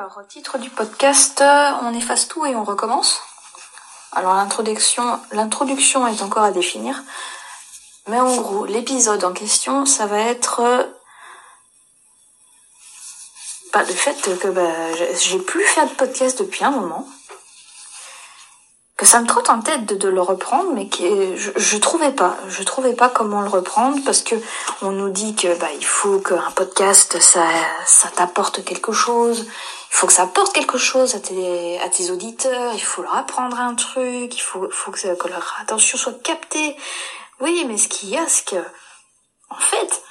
Alors, titre du podcast, euh, on efface tout et on recommence. Alors l'introduction, l'introduction est encore à définir. Mais en gros, l'épisode en question, ça va être euh, bah, le fait que bah, j'ai plus fait de podcast depuis un moment que ça me trotte en tête de, le reprendre, mais que je, je trouvais pas, je trouvais pas comment le reprendre parce que on nous dit que bah il faut qu'un podcast ça ça t'apporte quelque chose, il faut que ça apporte quelque chose à tes auditeurs, il faut leur apprendre un truc, il faut faut que, que leur attention soit captée. Oui, mais ce qu'il y a, c'est que en fait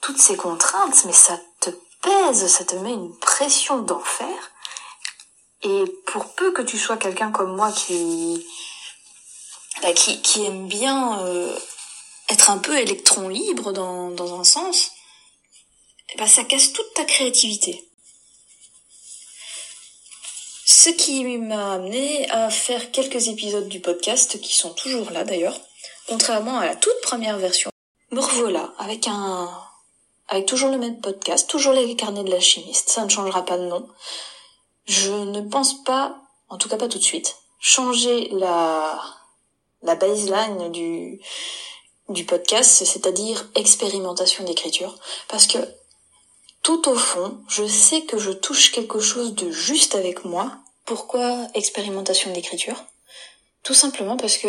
toutes ces contraintes, mais ça te pèse, ça te met une pression d'enfer et pour peu que tu sois quelqu'un comme moi qui, bah, qui, aime bien euh, être un peu électron libre dans, un sens, bah, ça casse toute ta créativité. Ce qui m'a amené à faire quelques épisodes du podcast qui sont toujours là d'ailleurs, contrairement à la toute première version. Me revoilà avec un, avec toujours le même podcast, toujours les carnets de la chimiste, ça ne changera pas de nom. Je ne pense pas, en tout cas pas tout de suite, changer la, baseline du, du podcast, c'est-à-dire expérimentation d'écriture, parce que tout au fond, je sais que je touche quelque chose de juste avec moi. Pourquoi expérimentation d'écriture? Tout simplement parce que,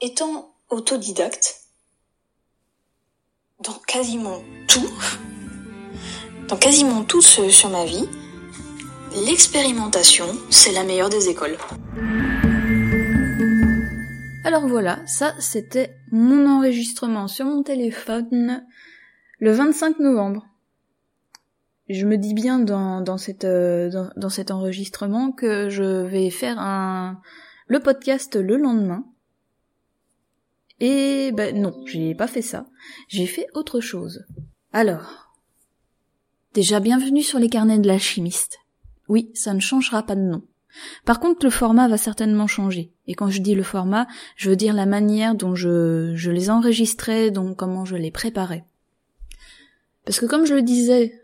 étant autodidacte, dans quasiment tout, dans quasiment tout sur ma vie, L'expérimentation, c'est la meilleure des écoles. Alors voilà, ça c'était mon enregistrement sur mon téléphone le 25 novembre. Je me dis bien dans, dans, cette, euh, dans, cet enregistrement que je vais faire un, le podcast le lendemain. Et ben non, j'ai pas fait ça. J'ai fait autre chose. Alors, déjà bienvenue sur les carnets de l'alchimiste. Oui, ça ne changera pas de nom. Par contre, le format va certainement changer. Et quand je dis le format, je veux dire la manière dont je, je les enregistrais, donc comment je les préparais. Parce que comme je le disais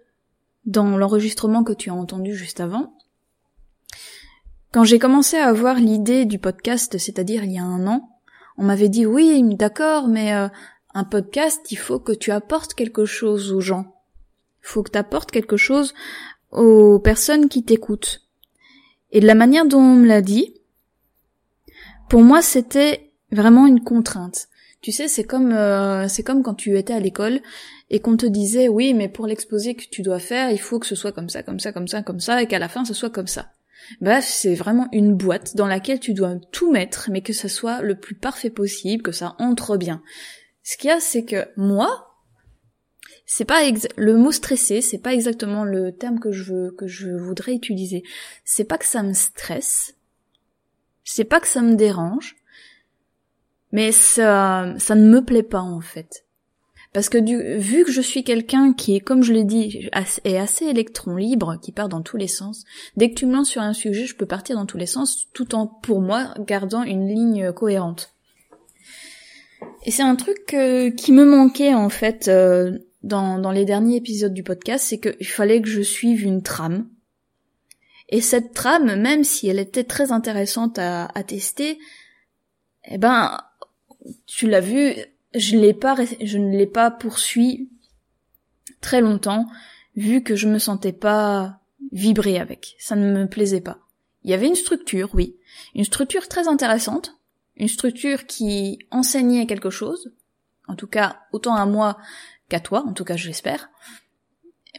dans l'enregistrement que tu as entendu juste avant, quand j'ai commencé à avoir l'idée du podcast, c'est-à-dire il y a un an, on m'avait dit oui, d'accord, mais euh, un podcast, il faut que tu apportes quelque chose aux gens. Il faut que tu apportes quelque chose aux personnes qui t'écoutent. Et de la manière dont on me l'a dit, pour moi c'était vraiment une contrainte. Tu sais, c'est comme euh, c'est comme quand tu étais à l'école et qu'on te disait oui, mais pour l'exposé que tu dois faire, il faut que ce soit comme ça, comme ça, comme ça, comme ça, et qu'à la fin ce soit comme ça. Bref, c'est vraiment une boîte dans laquelle tu dois tout mettre, mais que ça soit le plus parfait possible, que ça entre bien. Ce qu'il y a, c'est que moi, c'est pas le mot stressé, c'est pas exactement le terme que je veux que je voudrais utiliser. C'est pas que ça me stresse, c'est pas que ça me dérange, mais ça ça ne me plaît pas en fait. Parce que du, vu que je suis quelqu'un qui est, comme je l'ai dit, est assez électron libre, qui part dans tous les sens, dès que tu me lances sur un sujet, je peux partir dans tous les sens, tout en, pour moi, gardant une ligne cohérente. Et c'est un truc euh, qui me manquait en fait euh, dans, dans les derniers épisodes du podcast, c'est qu'il fallait que je suive une trame. Et cette trame, même si elle était très intéressante à, à tester, eh ben, tu l'as vu, je l'ai pas, je ne l'ai pas poursuivi très longtemps, vu que je me sentais pas vibrer avec. Ça ne me plaisait pas. Il y avait une structure, oui. Une structure très intéressante. Une structure qui enseignait quelque chose. En tout cas, autant à moi qu'à toi, en tout cas je l'espère.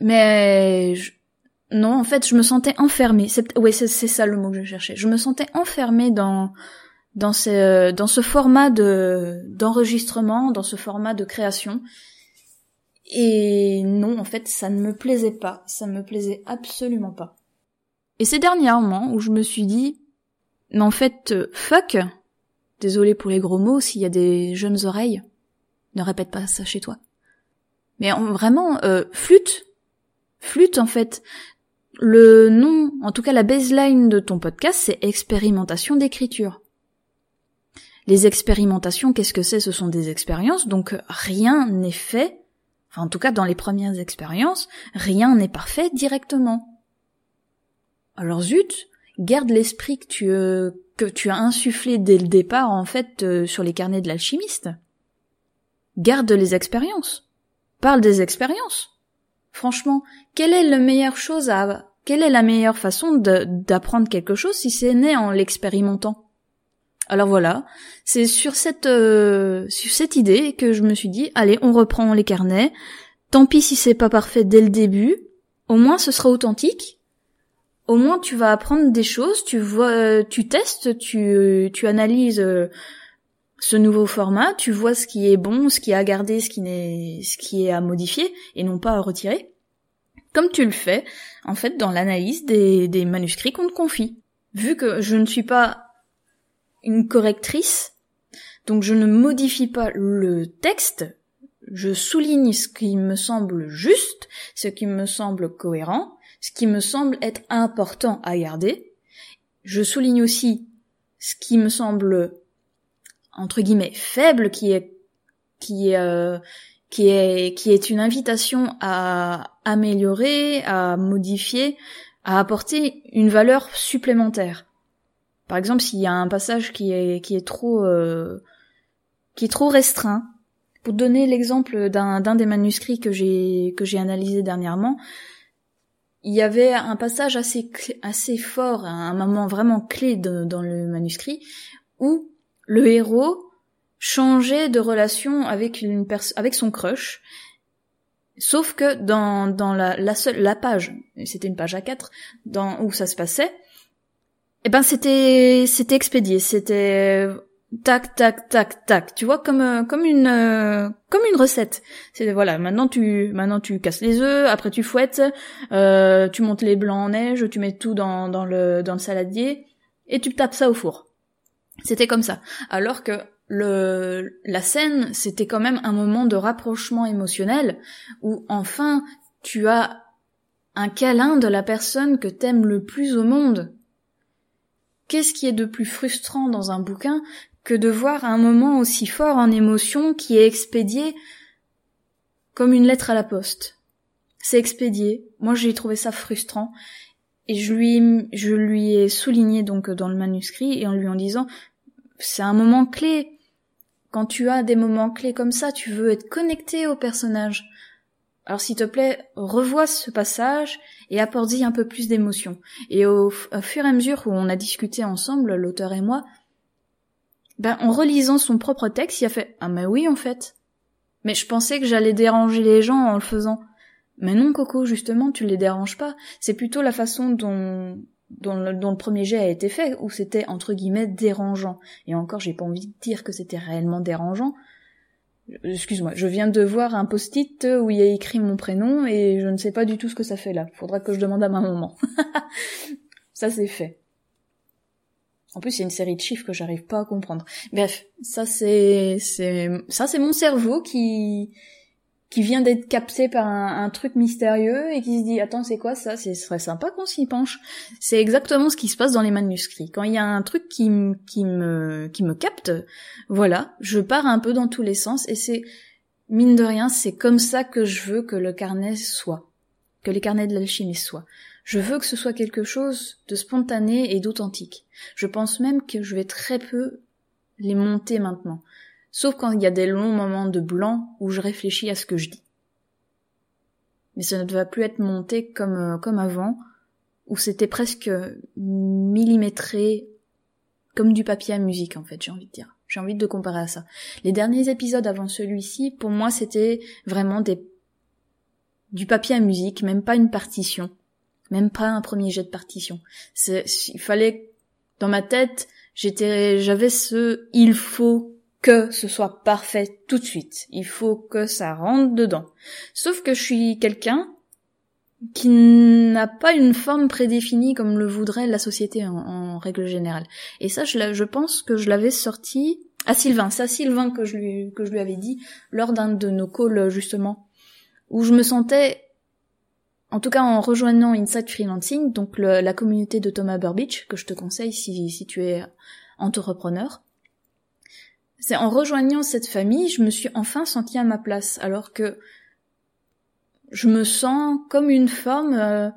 Mais non, en fait, je me sentais enfermée. C'est... Oui, c'est, ça le mot que je cherchais. Je me sentais enfermée dans dans ce dans ce format de d'enregistrement, dans ce format de création. Et non, en fait, ça ne me plaisait pas. Ça ne me plaisait absolument pas. Et ces derniers moments où je me suis dit, mais en fait, fuck. Désolé pour les gros mots, s'il y a des jeunes oreilles, ne répète pas ça chez toi. Mais vraiment, euh, flûte, flûte en fait. Le nom, en tout cas la baseline de ton podcast, c'est expérimentation d'écriture. Les expérimentations, qu'est-ce que c'est? Ce sont des expériences, donc rien n'est fait, enfin en tout cas dans les premières expériences, rien n'est parfait directement. alors zut, garde l'esprit que tu euh, que tu as insufflé dès le départ en fait euh, sur les carnets de l'alchimiste. Garde les expériences. Parle des expériences. Franchement, quelle est la meilleure chose à quelle est la meilleure façon d'apprendre quelque chose si c'est né en l'expérimentant? Alors voilà, c'est sur cette euh, sur cette idée que je me suis dit allez, on reprend les carnets. Tant pis si c'est pas parfait dès le début, au moins ce sera authentique au moins tu vas apprendre des choses, tu vois, euh, tu testes, tu, tu analyses euh, ce nouveau format, tu vois ce qui est bon, ce qui est à garder, ce qui n'est, ce qui est à modifier et non pas à retirer. Comme tu le fais, en fait, dans l'analyse des, des manuscrits qu'on te confie. Vu que je ne suis pas une correctrice, donc je ne modifie pas le texte, je souligne ce qui me semble juste, ce qui me semble cohérent, ce qui me semble être important à garder. Je souligne aussi ce qui me semble entre guillemets faible, qui est qui est euh, qui est qui est une invitation à améliorer, à modifier, à apporter une valeur supplémentaire. Par exemple, s'il y a un passage qui est qui est trop euh, qui est trop restreint. Pour donner l'exemple d'un d'un des manuscrits que j'ai que j'ai analysé dernièrement, il y avait un passage assez assez fort, un moment vraiment clé dans le manuscrit où le héros changeait de relation avec une avec son crush. Sauf que dans dans la la seule la page, c'était une page à 4 dans où ça se passait, eh ben c'était c'était expédié, c'était tac tac tac tac. Tu vois comme euh, comme une euh, comme une recette. C'est voilà maintenant tu maintenant tu casses les œufs après tu fouettes euh, tu montes les blancs en neige tu mets tout dans dans le dans le saladier et tu tapes ça au four c'était comme ça alors que la scène c'était quand même un moment de rapprochement émotionnel où enfin tu as un câlin de la personne que t'aimes le plus au monde Qu'est-ce qui est de plus frustrant dans un bouquin que de voir un moment aussi fort en émotion qui est expédié comme une lettre à la poste? C'est expédié. Moi, j'ai trouvé ça frustrant. Et je lui, je lui ai souligné donc dans le manuscrit et en lui en disant, c'est un moment clé. Quand tu as des moments clés comme ça, tu veux être connecté au personnage. Alors s'il te plaît, revois ce passage et apporte-y un peu plus d'émotion. Et au, fur et à mesure où on a discuté ensemble, l'auteur et moi, ben, en relisant son propre texte, il a fait Ah, mais oui, en fait. Mais je pensais que j'allais déranger les gens en le faisant. Mais non, Coco, justement, tu les déranges pas. C'est plutôt la façon dont, dont le, premier jet a été fait, où c'était entre guillemets dérangeant. Et encore, j'ai pas envie de dire que c'était réellement dérangeant. Excuse-moi, je viens de voir un post-it où il y a écrit mon prénom et je ne sais pas du tout ce que ça fait là. Faudra que je demande à ma maman. ça c'est fait. En plus, il y a une série de chiffres que j'arrive pas à comprendre. Bref, ça c'est c'est ça c'est mon cerveau qui qui vient d'être capté par un, truc mystérieux et qui se dit attends c'est quoi ça? Ce serait sympa qu'on s'y penche. C'est exactement ce qui se passe dans les manuscrits. Quand il y a un truc qui, qui me qui me capte voilà je pars un peu dans tous les sens et c'est mine de rien c'est comme ça que je veux que le carnet soit. Que les carnets de l'alchimie soient. Je veux que ce soit quelque chose de spontané et d'authentique. Je pense même que je vais très peu les monter maintenant, sauf quand il y a des longs moments de blanc où je réfléchis à ce que je dis. Mais ça ne va plus être monté comme, euh, comme avant, où c'était presque millimétré, comme du papier à musique en fait, j'ai envie de dire. J'ai envie de comparer à ça. Les derniers épisodes avant celui-ci, pour moi, c'était vraiment des du papier à musique, même pas une partition. Même pas un premier jet de partition. Il fallait, dans ma tête, j'étais, j'avais ce, il faut que ce soit parfait tout de suite. Il faut que ça rentre dedans. Sauf que je suis quelqu'un qui n'a pas une forme prédéfinie comme le voudrait la société en, règle générale. Et ça, je, pense que je l'avais sorti à Sylvain. C'est à Sylvain que je lui, que je lui avais dit lors d'un de nos calls, justement, où je me sentais en tout cas, en rejoignant Inside Freelancing, donc la communauté de Thomas Burbidge, que je te conseille si, si tu es entrepreneur, c'est en rejoignant cette famille, je me suis enfin sentie à ma place, alors que je me sens comme une forme, euh,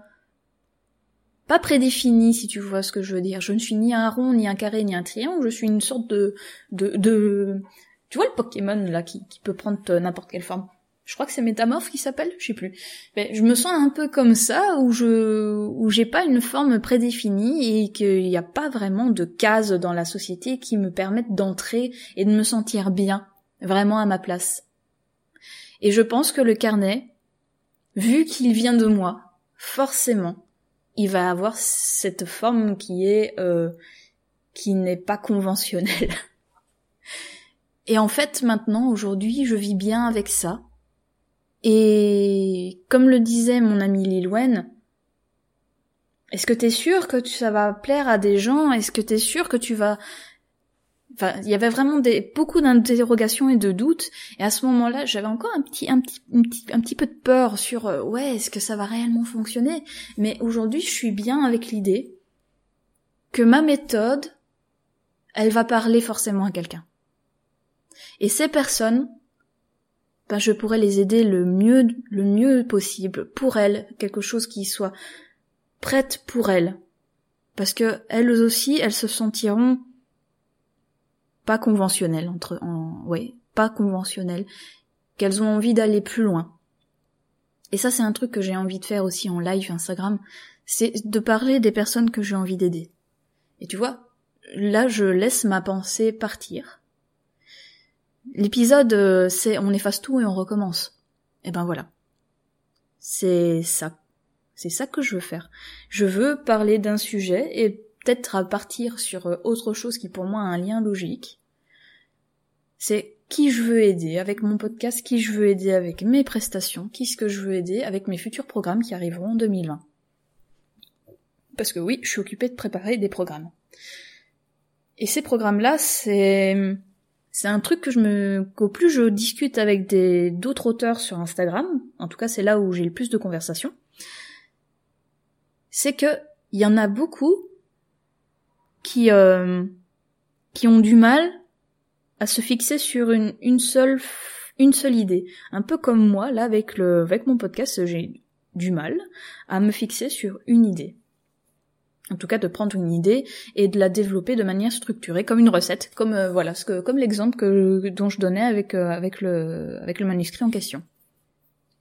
pas prédéfini, si tu vois ce que je veux dire. Je ne suis ni un rond, ni un carré, ni un triangle. Je suis une sorte de, de, de... tu vois le Pokémon là qui peut prendre n'importe quelle forme. Je crois que c'est Métamorphe qui s'appelle, je sais plus. Mais je me sens un peu comme ça, où je, où j'ai pas une forme prédéfinie et qu'il n'y a pas vraiment de cases dans la société qui me permettent d'entrer et de me sentir bien, vraiment à ma place. Et je pense que le carnet, vu qu'il vient de moi, forcément, il va avoir cette forme qui est euh, qui n'est pas conventionnelle. Et en fait, maintenant, aujourd'hui, je vis bien avec ça. Et comme le disait mon ami Lilwen, est-ce que t'es sûr que ça va plaire à des gens? Est-ce que t'es sûr que tu vas Enfin, il y avait vraiment des, beaucoup d'interrogations et de doutes. Et à ce moment-là, j'avais encore un petit, un petit, un petit, un petit peu de peur sur, euh, ouais, est-ce que ça va réellement fonctionner? Mais aujourd'hui, je suis bien avec l'idée que ma méthode, elle va parler forcément à quelqu'un. Et ces personnes, ben, je pourrais les aider le mieux, le mieux possible pour elles, quelque chose qui soit prête pour elles. Parce que elles aussi, elles se sentiront pas conventionnelles entre en ouais pas conventionnelles qu'elles ont envie d'aller plus loin. Et ça c'est un truc que j'ai envie de faire aussi en live Instagram c'est de parler des personnes que j'ai envie d'aider. Et tu vois là je laisse ma pensée partir l'épisode euh, c'est on efface tout et on recommence. Et ben voilà. C'est ça. C'est ça que je veux faire. Je veux parler d'un sujet et peut-être partir sur euh, autre chose qui pour moi a un lien logique. C'est qui je veux aider avec mon podcast, qui je veux aider avec mes prestations, qui ce que je veux aider avec mes futurs programmes qui arriveront en 2020. Parce que oui, je suis occupée de préparer des programmes. Et ces programmes-là, c'est c'est un truc que je me qu'au plus je discute avec des d'autres auteurs sur Instagram, en tout cas c'est là où j'ai le plus de conversations, c'est que il y en a beaucoup qui euh, qui ont du mal à se fixer sur une, une seule une seule idée. Un peu comme moi, là, avec le, avec mon podcast, j'ai du mal à me fixer sur une idée. En tout cas, de prendre une idée et de la développer de manière structurée, comme une recette, comme euh, voilà, ce que, comme l'exemple que dont je donnais avec euh, avec le avec le manuscrit en question.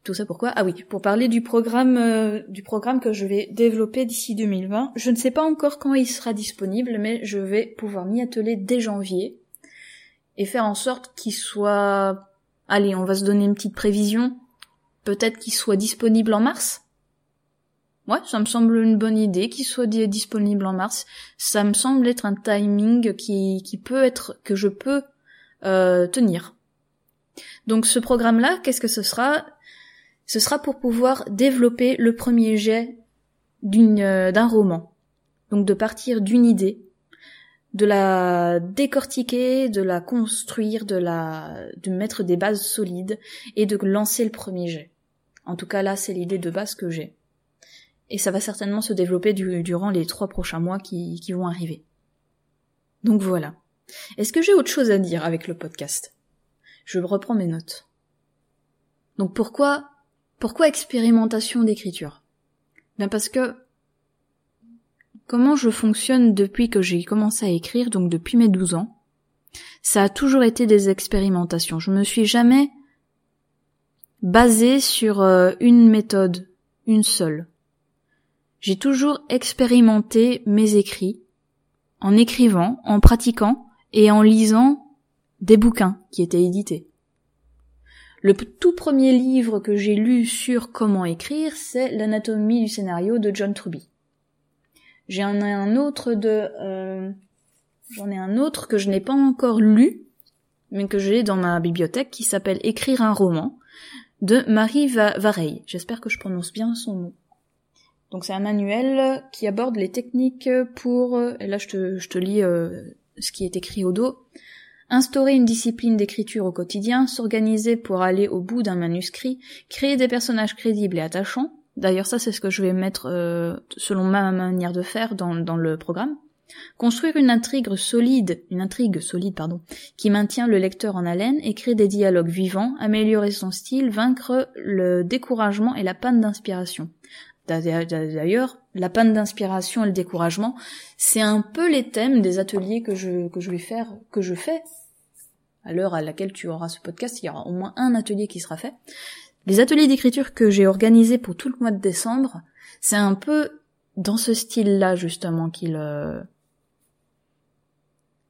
Tout ça pourquoi? Ah oui, pour parler du programme euh, du programme que je vais développer d'ici 2020. Je ne sais pas encore quand il sera disponible, mais je vais pouvoir m'y atteler dès janvier et faire en sorte qu'il soit, allez, on va se donner une petite prévision, peut-être qu'il soit disponible en mars? Ouais, ça me semble une bonne idée qu'il soit disponible en mars. Ça me semble être un timing qui, qui peut être, que je peux euh, tenir. Donc ce programme-là, qu'est-ce que ce sera? Ce sera pour pouvoir développer le premier jet d'une euh, d'un roman. Donc de partir d'une idée de la décortiquer, de la construire, de la, de mettre des bases solides et de lancer le premier jet. En tout cas, là, c'est l'idée de base que j'ai. Et ça va certainement se développer durant les trois prochains mois qui, vont arriver. Donc voilà. Est-ce que j'ai autre chose à dire avec le podcast? Je reprends mes notes. Donc pourquoi, pourquoi expérimentation d'écriture? Ben parce que Comment je fonctionne depuis que j'ai commencé à écrire, donc depuis mes 12 ans Ça a toujours été des expérimentations. Je me suis jamais basée sur euh, une méthode, une seule. J'ai toujours expérimenté mes écrits en écrivant, en pratiquant et en lisant des bouquins qui étaient édités. Le tout premier livre que j'ai lu sur comment écrire, c'est L'anatomie du scénario de John Truby. J'en ai un autre de, euh, j'en ai un autre que je n'ai pas encore lu, mais que j'ai dans ma bibliothèque qui s'appelle Écrire un roman de Marie Vareille. J'espère que je prononce bien son nom. Donc c'est un manuel qui aborde les techniques pour, et là je te, lis euh, ce qui est écrit au dos, instaurer une discipline d'écriture au quotidien, s'organiser pour aller au bout d'un manuscrit, créer des personnages crédibles et attachants, D'ailleurs, ça, c'est ce que je vais mettre euh, selon ma manière de faire dans, dans le programme. Construire une intrigue solide, une intrigue solide, pardon, qui maintient le lecteur en haleine, écrire des dialogues vivants, améliorer son style, vaincre le découragement et la panne d'inspiration. D'ailleurs, la panne d'inspiration et le découragement, c'est un peu les thèmes des ateliers que je, que je vais faire, que je fais. À l'heure à laquelle tu auras ce podcast, il y aura au moins un atelier qui sera fait. Les ateliers d'écriture que j'ai organisés pour tout le mois de décembre, c'est un peu dans ce style-là, justement, qu'il, euh,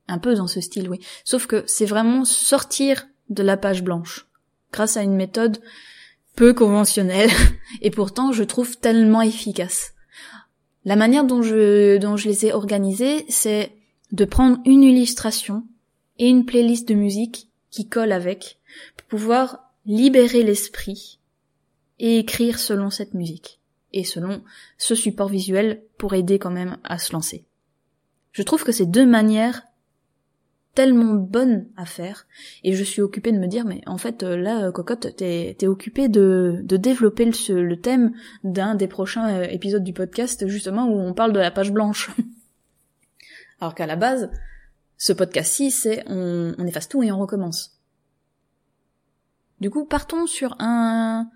un peu dans ce style, oui. Sauf que c'est vraiment sortir de la page blanche. Grâce à une méthode peu conventionnelle. Et pourtant, je trouve tellement efficace. La manière dont je, dont je les ai organisés, c'est de prendre une illustration et une playlist de musique qui colle avec pour pouvoir libérer l'esprit et écrire selon cette musique et selon ce support visuel pour aider quand même à se lancer. Je trouve que ces deux manières tellement bonne à faire et je suis occupée de me dire mais en fait euh, là euh, cocotte t'es es occupée de, de développer le, le thème d'un des prochains euh, épisodes du podcast justement où on parle de la page blanche. Alors qu'à la base ce podcast-ci c'est on, on efface tout et on recommence. Du coup partons sur un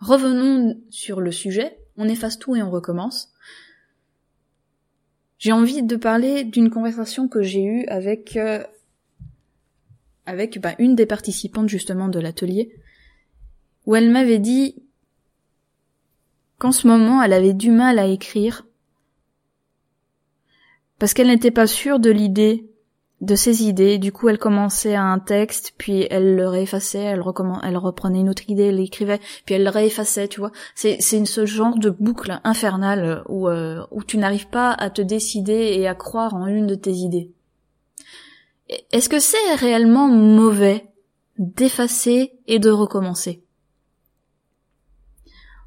revenons sur le sujet. On efface tout et on recommence. J'ai envie de parler d'une conversation que j'ai eue avec avec bah, une des participantes justement de l'atelier, où elle m'avait dit qu'en ce moment elle avait du mal à écrire parce qu'elle n'était pas sûre de l'idée, de ses idées. Du coup, elle commençait à un texte, puis elle le réeffaçait, elle, elle reprenait une autre idée, elle l'écrivait, puis elle le réeffaçait, tu vois. C'est, ce genre de boucle infernale euh, où tu n'arrives pas à te décider et à croire en une de tes idées. Est-ce que c'est réellement mauvais d'effacer et de recommencer?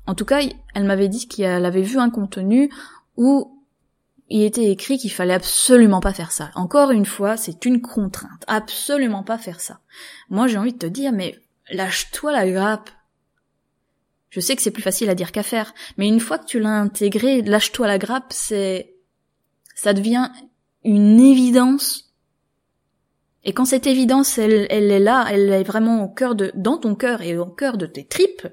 En tout cas, elle m'avait dit qu'elle avait vu un contenu où il était écrit qu'il fallait absolument pas faire ça. Encore une fois, c'est une contrainte. Absolument pas faire ça. Moi, j'ai envie de te dire, mais lâche-toi la grappe. Je sais que c'est plus facile à dire qu'à faire, mais une fois que tu l'as intégré, lâche-toi la grappe, c'est, ça devient une évidence et quand cette évidence, elle, est là, elle est vraiment au cœur de, dans ton cœur et au cœur de tes tripes,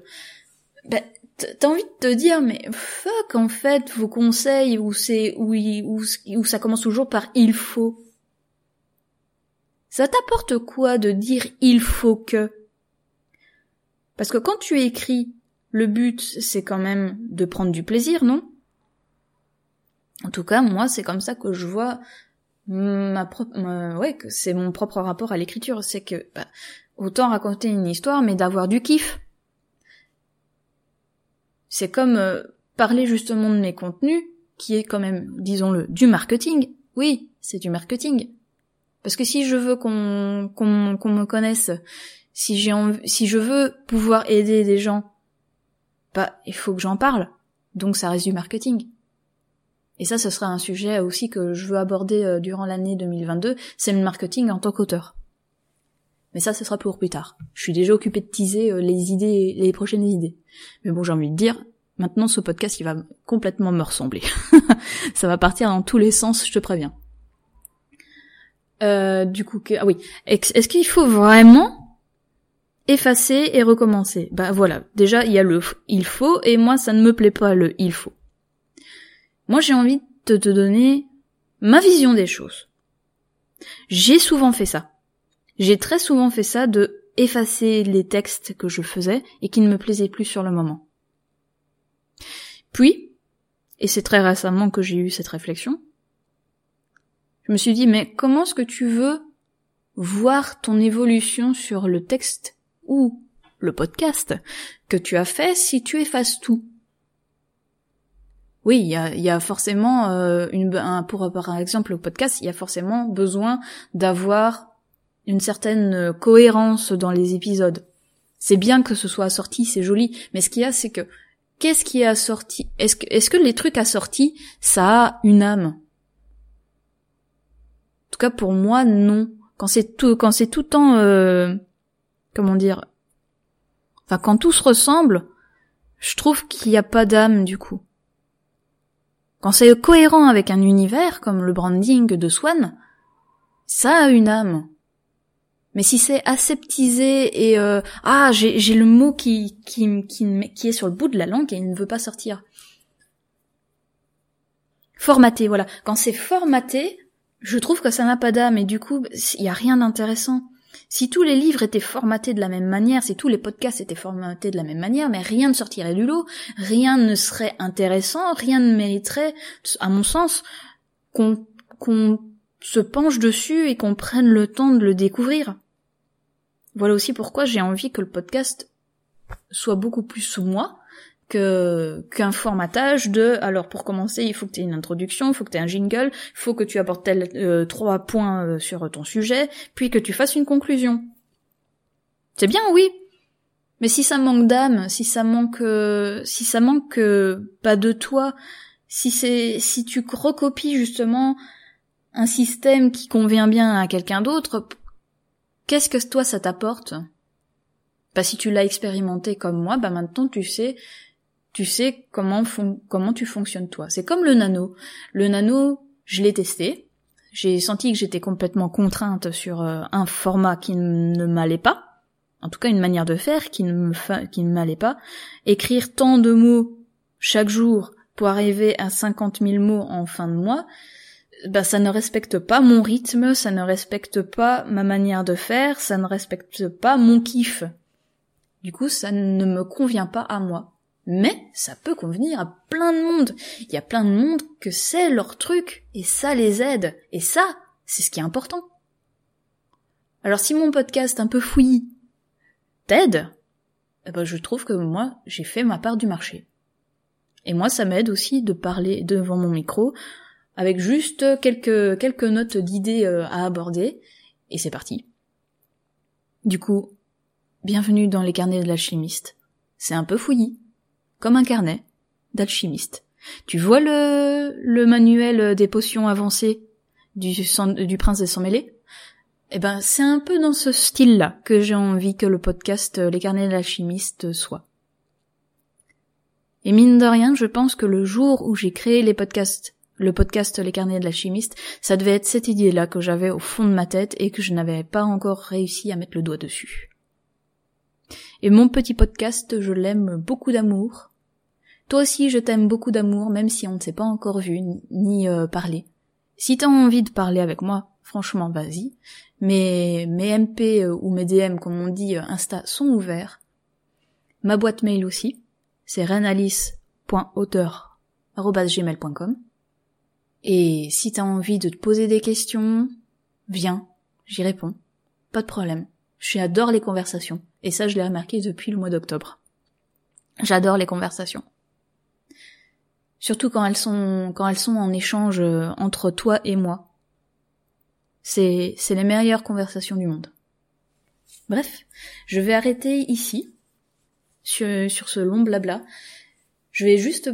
ben, t'as envie de te dire, mais fuck, en fait, vos conseils, où c'est, où, où ça commence toujours par il faut. Ça t'apporte quoi de dire il faut que? Parce que quand tu écris, le but, c'est quand même de prendre du plaisir, non? En tout cas, moi, c'est comme ça que je vois ma propre, que c'est mon propre rapport à l'écriture, c'est que bah, autant raconter une histoire, mais d'avoir du kiff. C'est comme euh, parler justement de mes contenus, qui est quand même, disons-le, du marketing. Oui, c'est du marketing. Parce que si je veux qu'on me connaisse, si si je veux pouvoir aider des gens, bah il faut que j'en parle. Donc ça reste du marketing. Et ça, ce sera un sujet aussi que je veux aborder euh, durant l'année 2022, c'est le marketing en tant qu'auteur. Mais ça, ce sera pour plus tard. Je suis déjà occupée de teaser euh, les idées, les prochaines idées. Mais bon, j'ai envie de dire, maintenant ce podcast, il va complètement me ressembler. ça va partir dans tous les sens, je te préviens. Euh, du coup, ah oui, est-ce qu'il faut vraiment effacer et recommencer? Bah voilà, déjà il y a le il faut et moi ça ne me plaît pas le il faut. Moi, j'ai envie de te donner ma vision des choses. J'ai souvent fait ça. J'ai très souvent fait ça de effacer les textes que je faisais et qui ne me plaisaient plus sur le moment. Puis, et c'est très récemment que j'ai eu cette réflexion, je me suis dit, mais comment est-ce que tu veux voir ton évolution sur le texte ou le podcast que tu as fait si tu effaces tout? Oui, il y a, forcément euh, un, pour par exemple le podcast, il y a forcément besoin d'avoir une certaine euh, cohérence dans les épisodes. C'est bien que ce soit assorti, c'est joli, mais ce qu'il y a, c'est que qu'est-ce qui est assorti Est-ce que, est-ce que les trucs assortis, ça a une âme? En tout cas, pour moi, non. Quand c'est tout, quand c'est tout le temps, euh, comment dire, enfin quand tout se ressemble, je trouve qu'il n'y a pas d'âme du coup. Quand c'est cohérent avec un univers comme le branding de Swan, ça a une âme. Mais si c'est aseptisé et euh, ah j'ai le mot qui, qui qui qui est sur le bout de la langue et il ne veut pas sortir. Formaté, voilà. Quand c'est formaté, je trouve que ça n'a pas d'âme et du coup, il y a rien d'intéressant. Si tous les livres étaient formatés de la même manière, si tous les podcasts étaient formatés de la même manière, mais rien ne sortirait du lot, rien ne serait intéressant, rien ne mériterait, à mon sens, qu'on se penche dessus et qu'on prenne le temps de le découvrir. Voilà aussi pourquoi j'ai envie que le podcast soit beaucoup plus sous moi qu'un formatage de alors pour commencer il faut que tu une introduction, il faut que tu un jingle, il faut que tu apportes tel, euh, trois points euh, sur ton sujet, puis que tu fasses une conclusion. C'est bien oui. Mais si ça manque d'âme, si ça manque euh, si ça manque pas de toi, si c'est si tu recopies justement un système qui convient bien à quelqu'un d'autre, qu'est-ce que toi ça t'apporte? Bah si tu l'as expérimenté comme moi, bah maintenant tu sais tu sais comment tu fonctionnes toi. C'est comme le nano. Le nano, je l'ai testé. J'ai senti que j'étais complètement contrainte sur euh, un format qui ne m'allait pas. En tout cas, une manière de faire qui ne qui ne m'allait pas. Écrire tant de mots chaque jour pour arriver à 50 000 mots en fin de mois, bah ça ne respecte pas mon rythme, ça ne respecte pas ma manière de faire, ça ne respecte pas mon kiff. Du coup, ça ne me convient pas à moi. Mais ça peut convenir à plein de monde. Il y a plein de monde que c'est leur truc et ça les aide. Et ça, c'est ce qui est important. Alors si mon podcast un peu fouillis t'aide, eh ben je trouve que moi j'ai fait ma part du marché. Et moi ça m'aide aussi de parler devant mon micro avec juste quelques quelques notes d'idées euh, à aborder et c'est parti. Du coup, bienvenue dans les carnets de l'alchimiste. C'est un peu fouillis comme un carnet d'alchimiste. Tu vois le, le manuel des potions avancées du, du prince des sang mêlés Eh ben, c'est un peu dans ce style-là que j'ai envie que le podcast Les carnets de l'alchimiste soit. Et mine de rien, je pense que le jour où j'ai créé les podcasts, le podcast Les carnets de l'alchimiste, ça devait être cette idée-là que j'avais au fond de ma tête et que je n'avais pas encore réussi à mettre le doigt dessus. Et mon petit podcast, je l'aime beaucoup d'amour, toi aussi, je t'aime beaucoup d'amour, même si on ne s'est pas encore vu ni, euh, parlé. Si t'as envie de parler avec moi, franchement, vas-y. Mais mes MP euh, ou mes DM, comme on dit, euh, Insta, sont ouverts. Ma boîte mail aussi, c'est renalice.auteur.gmail.com. Et si t'as envie de te poser des questions, viens, j'y réponds. Pas de problème. J'adore les conversations. Et ça, je l'ai remarqué depuis le mois d'octobre. J'adore les conversations. Surtout quand elles sont quand elles sont en échange euh, entre toi et moi. C'est c'est les meilleures conversations du monde. Bref, je vais arrêter ici sur, sur ce long blabla. Je vais juste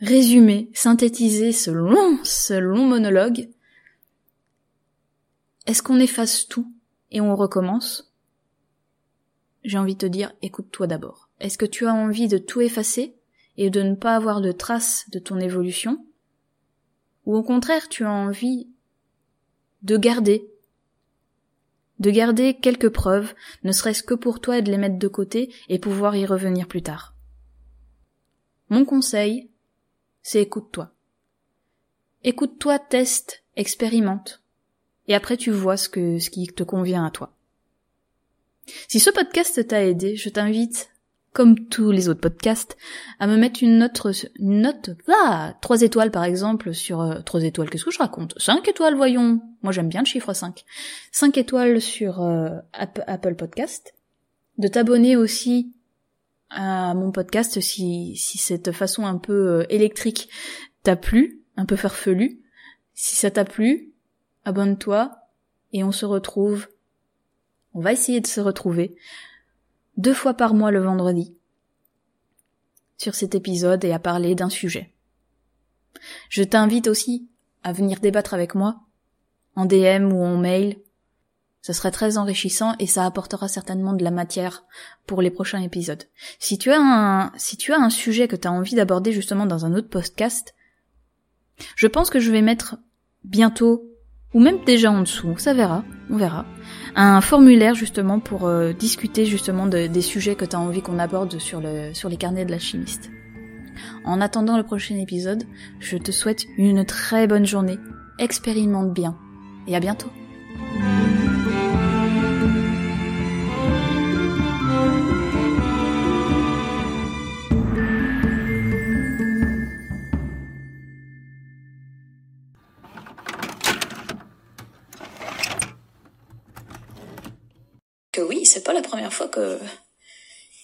résumer, synthétiser ce long ce long monologue. Est-ce qu'on efface tout? Et on recommence J'ai envie de te dire écoute-toi d'abord. Est-ce que tu as envie de tout effacer et de ne pas avoir de traces de ton évolution? Ou au contraire, tu as envie de garder, de garder quelques preuves, ne serait-ce que pour toi et de les mettre de côté et pouvoir y revenir plus tard. Mon conseil, c'est écoute-toi. Écoute-toi, teste, expérimente. Et après tu vois ce qui te convient à toi. Si ce podcast t'a aidé, je t'invite comme tous les autres podcasts, à me mettre une note, une note, trois étoiles par exemple sur euh, trois étoiles. Qu'est-ce que je raconte? Cinq étoiles, voyons. Moi j'aime bien le chiffre 5. Cinq étoiles sur euh, Apple Podcast. De t'abonner aussi à mon podcast si si cette façon un peu euh, électrique t'a plu, un peu farfelu. Si ça t'a plu, abonne-toi et on se retrouve. On va essayer de se retrouver deux fois par mois le vendredi sur cet épisode et à parler d'un sujet. Je t'invite aussi à venir débattre avec moi en DM ou en mail. Ce serait très enrichissant et ça apportera certainement de la matière pour les prochains épisodes. Si tu as un, si tu as un sujet que tu as envie d'aborder justement dans un autre podcast, je pense que je vais mettre bientôt ou même déjà en dessous, ça verra, on verra, un formulaire justement pour euh, discuter justement des sujets que tu as envie qu'on aborde sur, le, sur les carnets de l'alchimiste. En attendant le prochain épisode, je te souhaite une très bonne journée, expérimente bien, et à bientôt.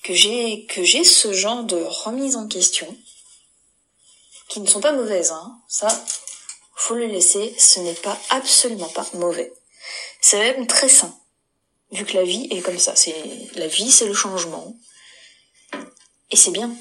J'ai que j'ai ce genre de remise en question qui ne sont pas mauvaises hein. Ça faut le laisser, ce n'est pas absolument pas mauvais. C'est même très sain vu que la vie est comme ça, c'est la vie c'est le changement et c'est bien.